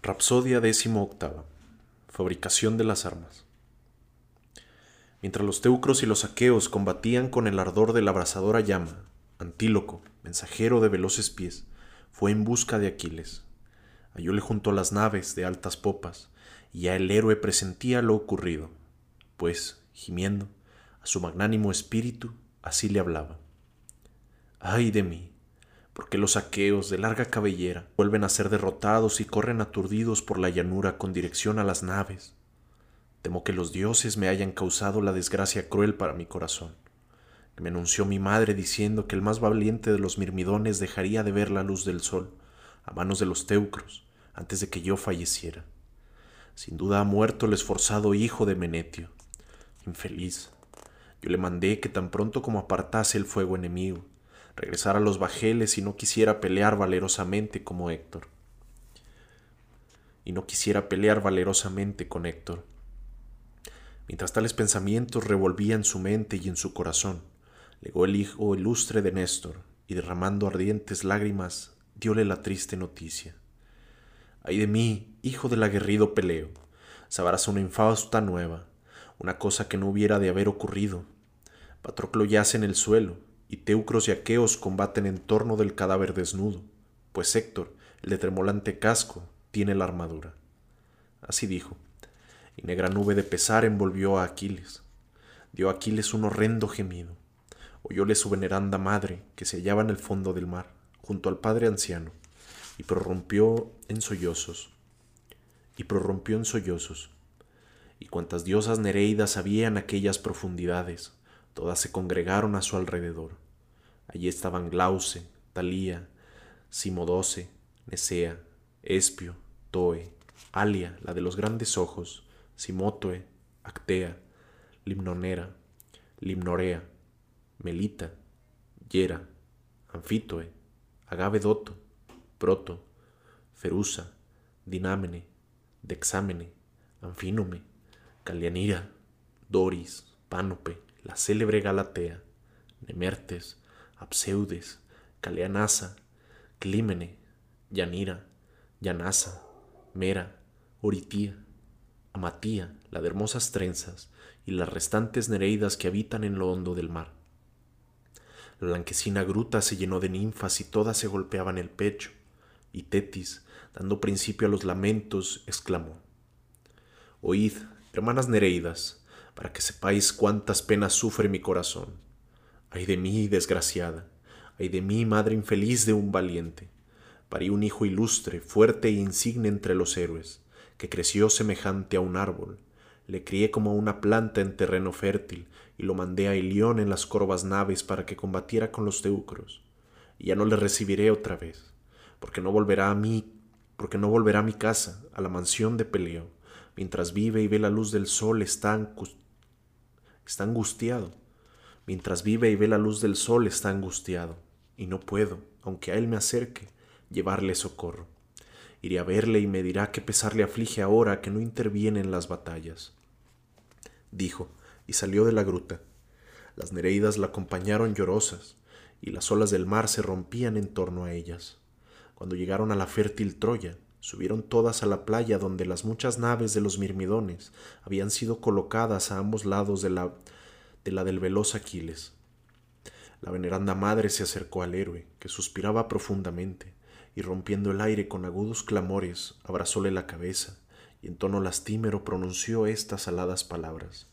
Rapsodia XVIII. Fabricación de las armas. Mientras los teucros y los aqueos combatían con el ardor de la abrasadora llama, Antíloco, mensajero de veloces pies, fue en busca de Aquiles. Hallóle junto a las naves de altas popas, y ya el héroe presentía lo ocurrido, pues, gimiendo, a su magnánimo espíritu así le hablaba. ¡Ay de mí! Porque los aqueos de larga cabellera vuelven a ser derrotados y corren aturdidos por la llanura con dirección a las naves. Temo que los dioses me hayan causado la desgracia cruel para mi corazón, me anunció mi madre diciendo que el más valiente de los mirmidones dejaría de ver la luz del sol a manos de los teucros antes de que yo falleciera. Sin duda ha muerto el esforzado hijo de Menetio. Infeliz. Yo le mandé que tan pronto como apartase el fuego enemigo, regresar a los bajeles y no quisiera pelear valerosamente como Héctor. Y no quisiera pelear valerosamente con Héctor. Mientras tales pensamientos revolvían su mente y en su corazón, legó el hijo ilustre de Néstor, y derramando ardientes lágrimas, diole la triste noticia. Ay de mí, hijo del aguerrido Peleo, sabrás una infausta nueva, una cosa que no hubiera de haber ocurrido. Patroclo yace en el suelo, y teucros y aqueos combaten en torno del cadáver desnudo, pues Héctor, el de tremolante casco, tiene la armadura. Así dijo, y negra nube de pesar envolvió a Aquiles. Dio a Aquiles un horrendo gemido. Oyóle su veneranda madre, que se hallaba en el fondo del mar, junto al padre anciano, y prorrumpió en sollozos. Y prorrumpió en sollozos. Y cuantas diosas nereidas había en aquellas profundidades, Todas se congregaron a su alrededor. Allí estaban Glauce, Talía, Simodoce, Nesea, Espio, Toe, Alia, la de los grandes ojos, Simotoe, Actea, Limnonera, Limnorea, Melita, Yera, Anfitoe, Agavedoto, Proto, Ferusa, Dinámene, Dexámene, Anfínome, Calianira, Doris, Pánope, la célebre Galatea, Nemertes, Abseudes, Caleanasa, Clímene, Yanira, Yanasa, Mera, Oritía, Amatía, la de hermosas trenzas, y las restantes nereidas que habitan en lo hondo del mar. La blanquecina gruta se llenó de ninfas y todas se golpeaban el pecho, y Tetis, dando principio a los lamentos, exclamó, Oíd, hermanas nereidas, para que sepáis cuántas penas sufre mi corazón. Ay de mí, desgraciada, ay de mí, madre infeliz de un valiente. Parí un hijo ilustre, fuerte e insigne entre los héroes, que creció semejante a un árbol. Le crié como a una planta en terreno fértil, y lo mandé a Ilión en las corvas naves para que combatiera con los teucros. Y ya no le recibiré otra vez, porque no volverá a mí, porque no volverá a mi casa, a la mansión de Peleo, mientras vive y ve la luz del sol está Está angustiado. Mientras vive y ve la luz del sol está angustiado. Y no puedo, aunque a él me acerque, llevarle socorro. Iré a verle y me dirá qué pesar le aflige ahora que no interviene en las batallas. Dijo, y salió de la gruta. Las nereidas la acompañaron llorosas, y las olas del mar se rompían en torno a ellas. Cuando llegaron a la fértil Troya, Subieron todas a la playa donde las muchas naves de los mirmidones habían sido colocadas a ambos lados de la, de la del veloz Aquiles. La veneranda madre se acercó al héroe, que suspiraba profundamente, y rompiendo el aire con agudos clamores, abrazóle la cabeza, y en tono lastimero pronunció estas aladas palabras.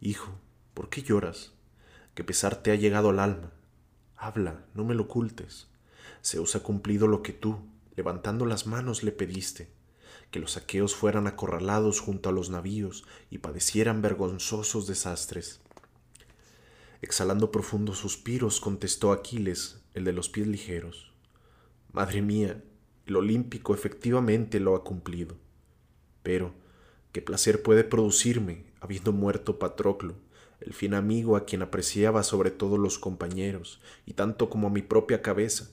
Hijo, ¿por qué lloras? ¿Qué pesar te ha llegado al alma? Habla, no me lo ocultes. Se os ha cumplido lo que tú, levantando las manos le pediste, que los aqueos fueran acorralados junto a los navíos y padecieran vergonzosos desastres. Exhalando profundos suspiros, contestó Aquiles, el de los pies ligeros. Madre mía, el olímpico efectivamente lo ha cumplido. Pero, ¿qué placer puede producirme, habiendo muerto Patroclo, el fin amigo a quien apreciaba sobre todos los compañeros, y tanto como a mi propia cabeza?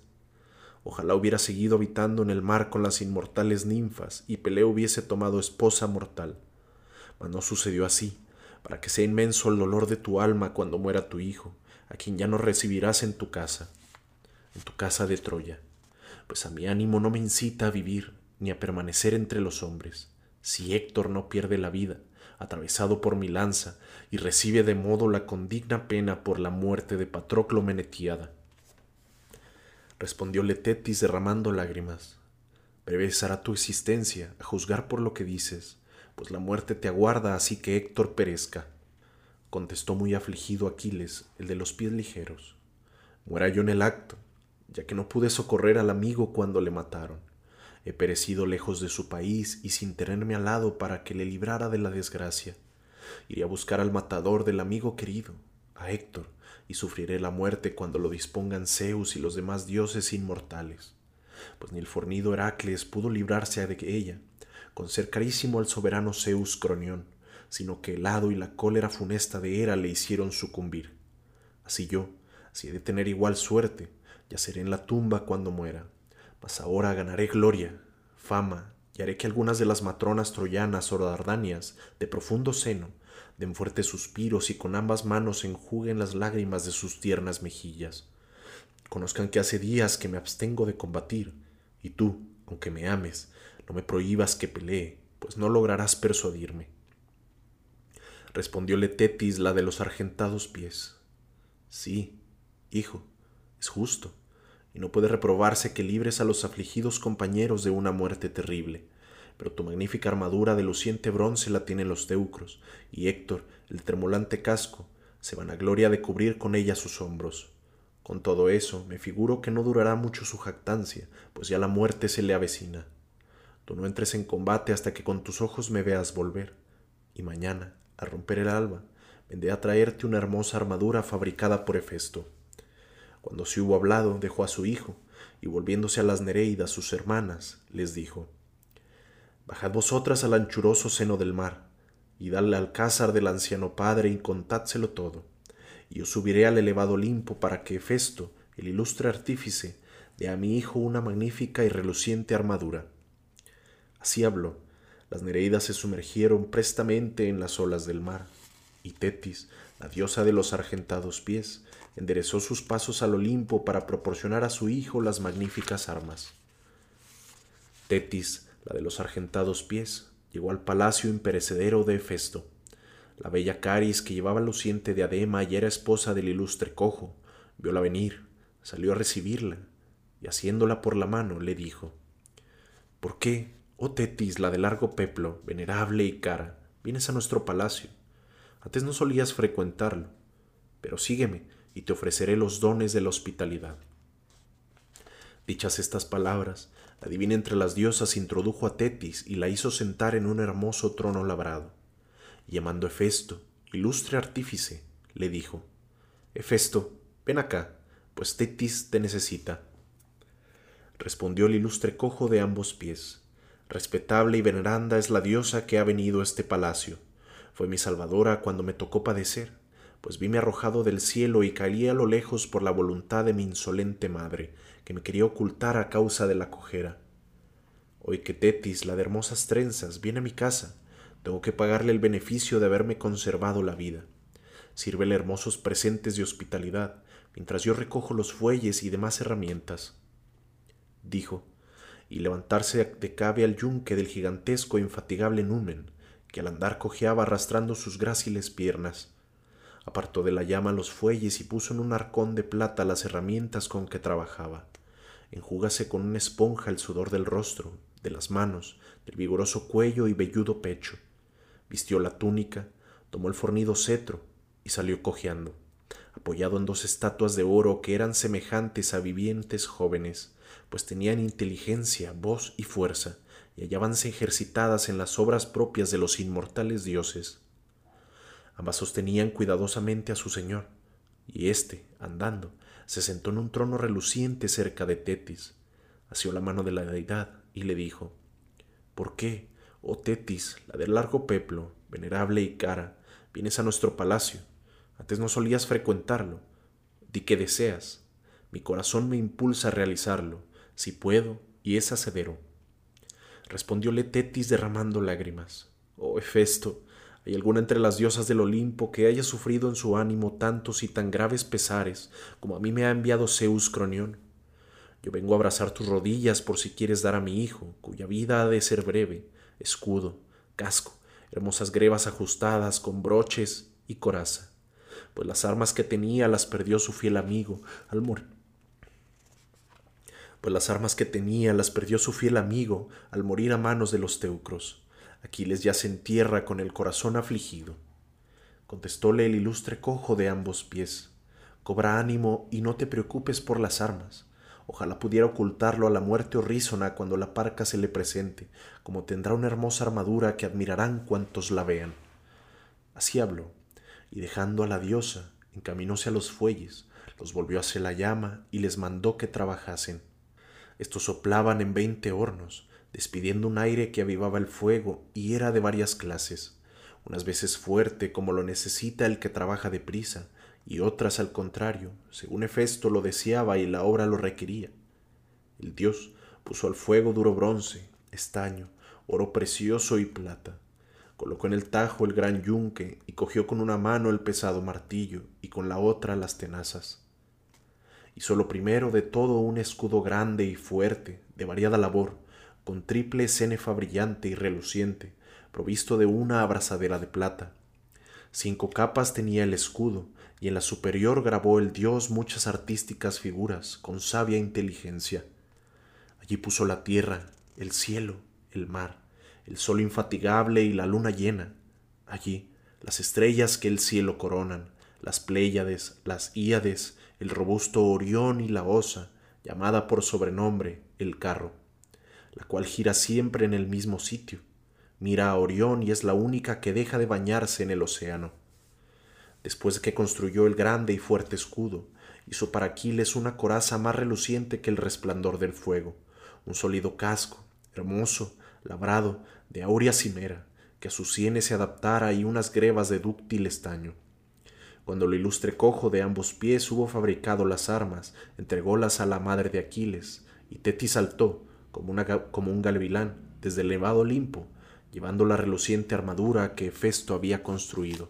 Ojalá hubiera seguido habitando en el mar con las inmortales ninfas y Peleo hubiese tomado esposa mortal. Mas no sucedió así, para que sea inmenso el dolor de tu alma cuando muera tu hijo, a quien ya no recibirás en tu casa, en tu casa de Troya. Pues a mi ánimo no me incita a vivir, ni a permanecer entre los hombres, si Héctor no pierde la vida, atravesado por mi lanza, y recibe de modo la condigna pena por la muerte de Patroclo Menetiada. Respondióle Tetis derramando lágrimas. Breve será tu existencia, a juzgar por lo que dices, pues la muerte te aguarda así que Héctor perezca. Contestó muy afligido Aquiles, el de los pies ligeros. Muera yo en el acto, ya que no pude socorrer al amigo cuando le mataron. He perecido lejos de su país y sin tenerme al lado para que le librara de la desgracia. Iré a buscar al matador del amigo querido, a Héctor, y sufriré la muerte cuando lo dispongan Zeus y los demás dioses inmortales pues ni el fornido Heracles pudo librarse de ella, con ser carísimo al soberano Zeus Cronión, sino que el hado y la cólera funesta de Hera le hicieron sucumbir. Así yo, si he de tener igual suerte, yaceré en la tumba cuando muera, mas ahora ganaré gloria, fama, y haré que algunas de las matronas troyanas o dardanias, de profundo seno, den fuertes suspiros y con ambas manos enjuguen las lágrimas de sus tiernas mejillas conozcan que hace días que me abstengo de combatir, y tú, aunque me ames, no me prohíbas que pelee, pues no lograrás persuadirme. Respondióle Tetis la de los argentados pies. Sí, hijo, es justo, y no puede reprobarse que libres a los afligidos compañeros de una muerte terrible. Pero tu magnífica armadura de luciente bronce la tienen los teucros, y Héctor, el tremolante casco, se van a gloria de cubrir con ella sus hombros. Con todo eso, me figuro que no durará mucho su jactancia, pues ya la muerte se le avecina. Tú no entres en combate hasta que con tus ojos me veas volver, y mañana, al romper el alba, vendré a traerte una hermosa armadura fabricada por Hefesto. Cuando se hubo hablado, dejó a su hijo, y volviéndose a las Nereidas, sus hermanas, les dijo, Bajad vosotras al anchuroso seno del mar, y dadle al alcázar del anciano padre y contádselo todo y yo subiré al elevado Olimpo para que Festo, el ilustre artífice, dé a mi hijo una magnífica y reluciente armadura. Así habló. Las Nereidas se sumergieron prestamente en las olas del mar, y Tetis, la diosa de los argentados pies, enderezó sus pasos al Olimpo para proporcionar a su hijo las magníficas armas. Tetis, la de los argentados pies, llegó al palacio imperecedero de Festo. La bella Caris, que llevaba luciente diadema y era esposa del ilustre cojo, viola venir, salió a recibirla, y haciéndola por la mano le dijo, ¿Por qué, oh Tetis, la de largo peplo, venerable y cara, vienes a nuestro palacio? Antes no solías frecuentarlo, pero sígueme y te ofreceré los dones de la hospitalidad. Dichas estas palabras, la divina entre las diosas introdujo a Tetis y la hizo sentar en un hermoso trono labrado llamando a Hefesto, ilustre artífice, le dijo, Hefesto, ven acá, pues Tetis te necesita. Respondió el ilustre cojo de ambos pies, respetable y veneranda es la diosa que ha venido a este palacio. Fue mi salvadora cuando me tocó padecer, pues vime arrojado del cielo y caí a lo lejos por la voluntad de mi insolente madre, que me quería ocultar a causa de la cojera. Hoy que Tetis, la de hermosas trenzas, viene a mi casa, tengo que pagarle el beneficio de haberme conservado la vida. Sírvele hermosos presentes de hospitalidad, mientras yo recojo los fuelles y demás herramientas. Dijo, y levantarse de cabe al yunque del gigantesco e infatigable Numen, que al andar cojeaba arrastrando sus gráciles piernas. Apartó de la llama los fuelles y puso en un arcón de plata las herramientas con que trabajaba. Enjúgase con una esponja el sudor del rostro, de las manos, del vigoroso cuello y velludo pecho vistió la túnica, tomó el fornido cetro y salió cojeando, apoyado en dos estatuas de oro que eran semejantes a vivientes jóvenes, pues tenían inteligencia, voz y fuerza, y hallábanse ejercitadas en las obras propias de los inmortales dioses. Ambas sostenían cuidadosamente a su señor, y éste, andando, se sentó en un trono reluciente cerca de Tetis, asió la mano de la deidad y le dijo, ¿Por qué, Oh Tetis, la del largo peplo, venerable y cara, vienes a nuestro palacio. Antes no solías frecuentarlo. Di que deseas. Mi corazón me impulsa a realizarlo, si puedo, y es hacedero. Respondióle Tetis derramando lágrimas. Oh Hefesto, ¿hay alguna entre las diosas del Olimpo que haya sufrido en su ánimo tantos y tan graves pesares como a mí me ha enviado Zeus Cronión? Yo vengo a abrazar tus rodillas por si quieres dar a mi hijo, cuya vida ha de ser breve, escudo, casco, hermosas grebas ajustadas con broches y coraza, pues las armas que tenía las perdió su fiel amigo al morir. Pues las armas que tenía las perdió su fiel amigo al morir a manos de los teucros. Aquiles yace en tierra con el corazón afligido. Contestóle el ilustre cojo de ambos pies. Cobra ánimo y no te preocupes por las armas Ojalá pudiera ocultarlo a la muerte horrísona cuando la parca se le presente, como tendrá una hermosa armadura que admirarán cuantos la vean. Así habló, y dejando a la diosa, encaminóse a los fuelles, los volvió hacia la llama y les mandó que trabajasen. Estos soplaban en veinte hornos, despidiendo un aire que avivaba el fuego y era de varias clases, unas veces fuerte como lo necesita el que trabaja deprisa, y otras al contrario, según Hefesto lo deseaba y la obra lo requería. El dios puso al fuego duro bronce, estaño, oro precioso y plata. Colocó en el tajo el gran yunque y cogió con una mano el pesado martillo y con la otra las tenazas. Hizo lo primero de todo un escudo grande y fuerte, de variada labor, con triple cenefa brillante y reluciente, provisto de una abrazadera de plata. Cinco capas tenía el escudo, y en la superior grabó el dios muchas artísticas figuras con sabia inteligencia. Allí puso la tierra, el cielo, el mar, el sol infatigable y la luna llena. Allí las estrellas que el cielo coronan, las Pléyades, las Íades, el robusto Orión y la Osa, llamada por sobrenombre el carro, la cual gira siempre en el mismo sitio. Mira a Orión y es la única que deja de bañarse en el océano después de que construyó el grande y fuerte escudo, hizo para Aquiles una coraza más reluciente que el resplandor del fuego, un sólido casco, hermoso, labrado, de áurea cimera, que a sus sienes se adaptara y unas grebas de dúctil estaño. Cuando el ilustre cojo de ambos pies hubo fabricado las armas, entrególas a la madre de Aquiles, y Tetis saltó, como, un galvilán, desde el elevado Olimpo, llevando la reluciente armadura que Festo había construido.